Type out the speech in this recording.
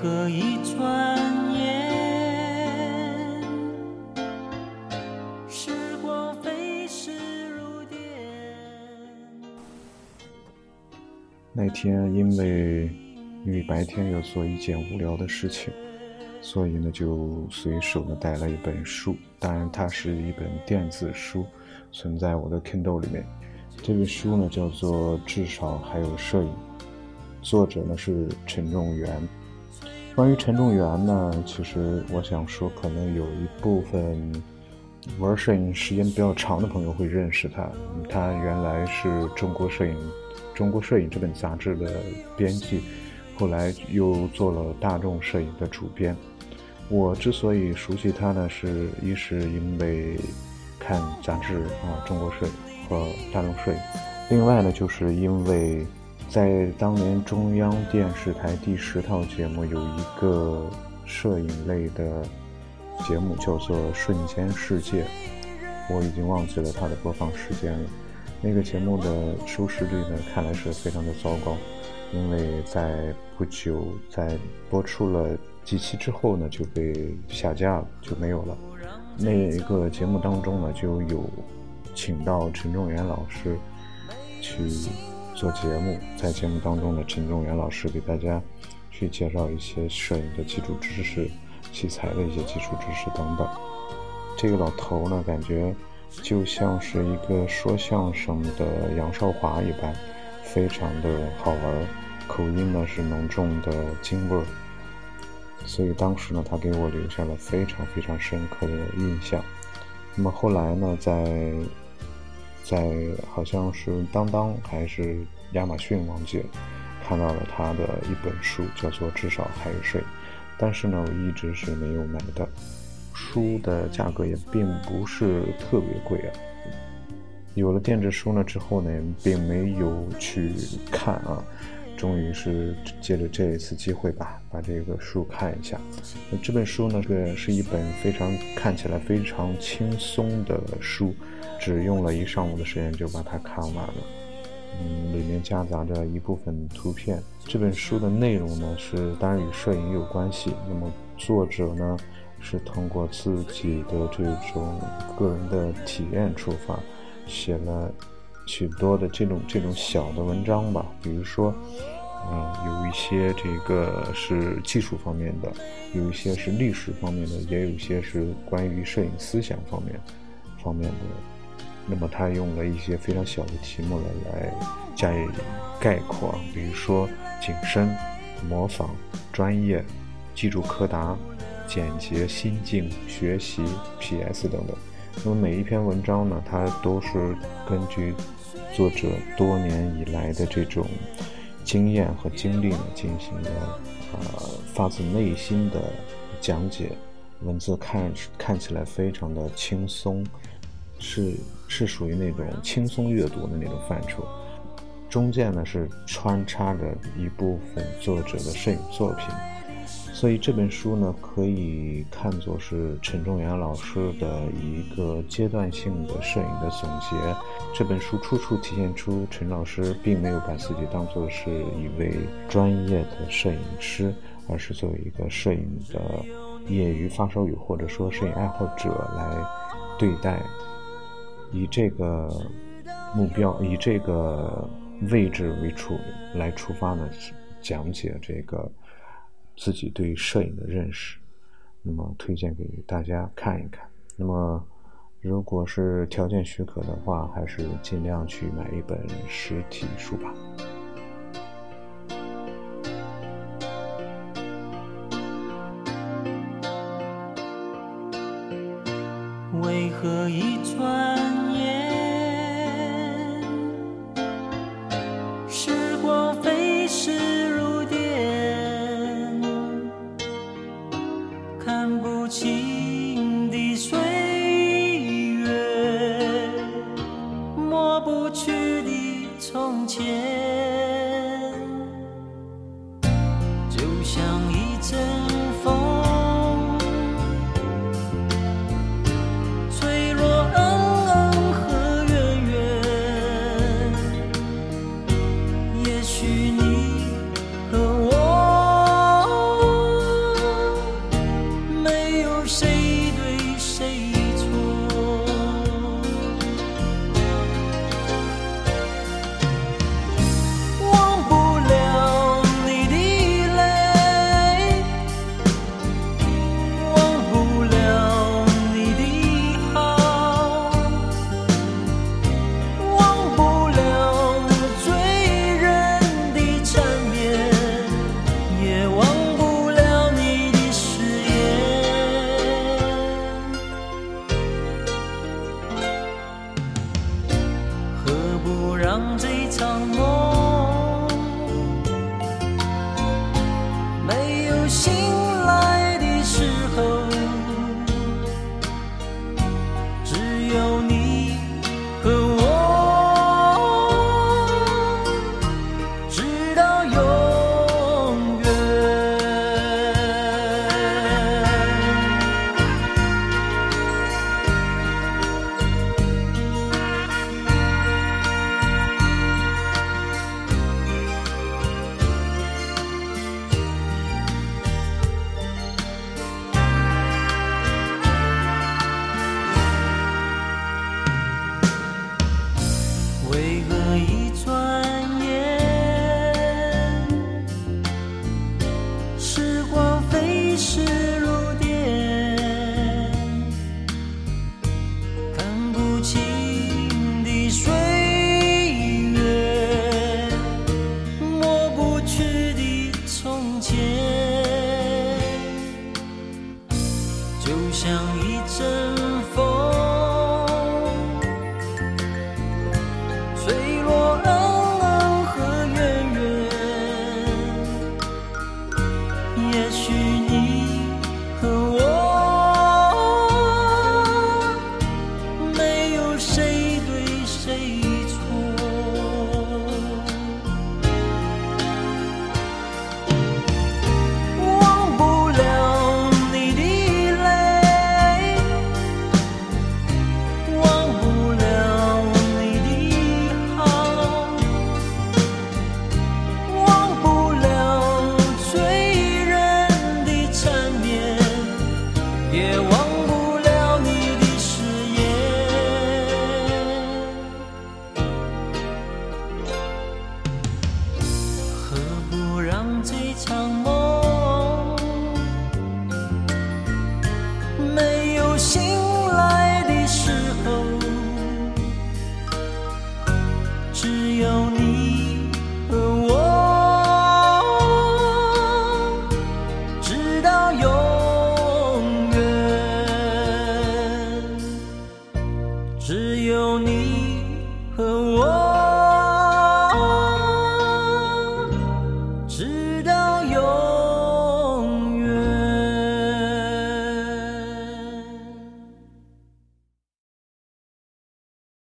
何以转眼，时光飞逝如电。那天因为因为白天要做一件无聊的事情，所以呢就随手呢带了一本书，当然它是一本电子书，存在我的 Kindle 里面。这本书呢叫做《至少还有摄影》，作者呢是陈仲元。关于陈仲元呢，其实我想说，可能有一部分玩摄影时间比较长的朋友会认识他。他原来是中国摄影《中国摄影》这本杂志的编辑，后来又做了大众摄影的主编。我之所以熟悉他呢，是一是因为看杂志啊，《中国摄影》。和大众摄影，另外呢，就是因为在当年中央电视台第十套节目有一个摄影类的节目，叫做《瞬间世界》，我已经忘记了它的播放时间了。那个节目的收视率呢，看来是非常的糟糕，因为在不久在播出了几期之后呢，就被下架了，就没有了。那一个节目当中呢，就有。请到陈仲元老师去做节目，在节目当中呢，陈仲元老师给大家去介绍一些摄影的基础知识、器材的一些基础知识等等。这个老头呢，感觉就像是一个说相声的杨少华一般，非常的好玩，口音呢是浓重的京味儿，所以当时呢，他给我留下了非常非常深刻的印象。那么后来呢，在在好像是当当还是亚马逊忘记了，看到了他的一本书，叫做《至少还有睡》，但是呢，我一直是没有买的。书的价格也并不是特别贵啊。有了电子书呢之后呢，并没有去看啊。终于是借着这一次机会吧，把这个书看一下。那这本书呢，是是一本非常看起来非常轻松的书，只用了一上午的时间就把它看完了。嗯，里面夹杂着一部分图片。这本书的内容呢，是当然与摄影有关系。那么作者呢，是通过自己的这种个人的体验出发，写了。许多的这种这种小的文章吧，比如说，嗯，有一些这个是技术方面的，有一些是历史方面的，也有一些是关于摄影思想方面方面的。那么他用了一些非常小的题目来来加以概括，比如说景深、模仿、专业、记住柯达、简洁、心境、学习、P.S. 等等。那么每一篇文章呢，它都是根据。作者多年以来的这种经验和经历呢，进行了呃发自内心的讲解，文字看看起来非常的轻松，是是属于那种轻松阅读的那种范畴。中间呢是穿插着一部分作者的摄影作品。所以这本书呢，可以看作是陈仲元老师的一个阶段性的摄影的总结。这本书处处体现出陈老师并没有把自己当作是一位专业的摄影师，而是作为一个摄影的业余发烧友或者说摄影爱好者来对待。以这个目标，以这个位置为出来出发呢，讲解这个。自己对摄影的认识，那么推荐给大家看一看。那么，如果是条件许可的话，还是尽量去买一本实体书吧。为何一转眼，都有。时光飞逝如电看不清的岁月抹不去的从前就像一只有你和我。